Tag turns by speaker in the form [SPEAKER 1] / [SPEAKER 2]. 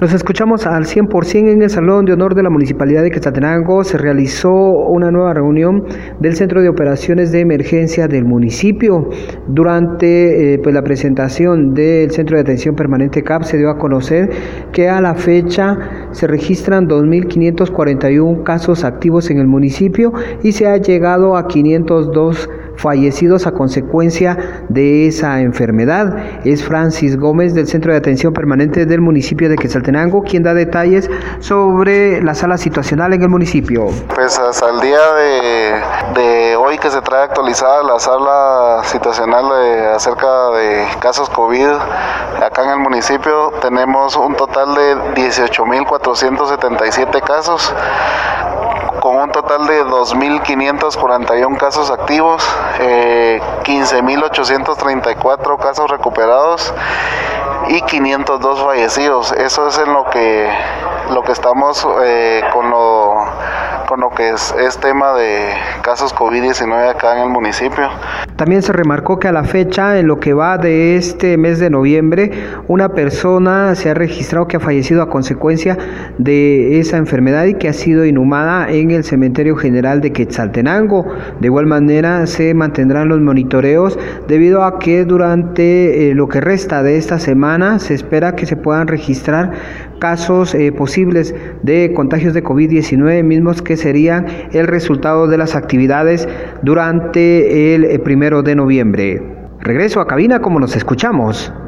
[SPEAKER 1] Nos escuchamos al 100% en el Salón de Honor de la Municipalidad de Quetzaltenango. Se realizó una nueva reunión del Centro de Operaciones de Emergencia del municipio. Durante eh, pues, la presentación del Centro de Atención Permanente CAP se dio a conocer que a la fecha se registran 2.541 casos activos en el municipio y se ha llegado a 502 fallecidos a consecuencia de esa enfermedad. Es Francis Gómez del Centro de Atención Permanente del municipio de Quetzaltenango quien da detalles sobre la sala situacional en el municipio.
[SPEAKER 2] Pues hasta el día de, hoy que se trae actualizada la sala situacional acerca de casos COVID acá en el municipio tenemos un total de 18.477 casos con un total de 2.541 casos activos, 15.834 eh, casos recuperados y 502 fallecidos. Eso es en lo que, lo que estamos eh, con lo con lo que es, es tema de casos COVID-19 acá en el municipio.
[SPEAKER 1] También se remarcó que a la fecha, en lo que va de este mes de noviembre, una persona se ha registrado que ha fallecido a consecuencia de esa enfermedad y que ha sido inhumada en el Cementerio General de Quetzaltenango. De igual manera, se mantendrán los monitoreos debido a que durante eh, lo que resta de esta semana se espera que se puedan registrar casos eh, posibles de contagios de COVID-19 mismos que serían el resultado de las actividades durante el eh, primero de noviembre. Regreso a cabina como nos escuchamos.